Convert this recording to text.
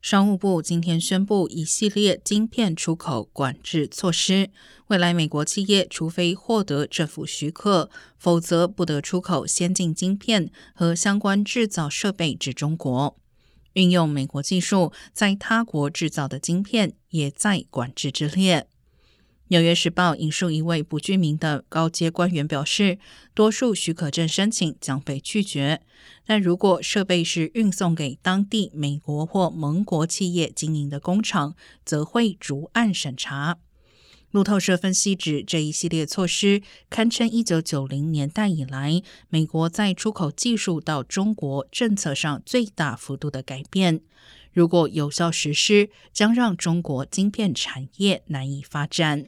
商务部今天宣布一系列晶片出口管制措施，未来美国企业除非获得政府许可，否则不得出口先进晶片和相关制造设备至中国。运用美国技术在他国制造的晶片也在管制之列。纽约时报引述一位不具名的高阶官员表示，多数许可证申请将被拒绝，但如果设备是运送给当地美国或盟国企业经营的工厂，则会逐案审查。路透社分析指，这一系列措施堪称一九九零年代以来美国在出口技术到中国政策上最大幅度的改变。如果有效实施，将让中国晶片产业难以发展。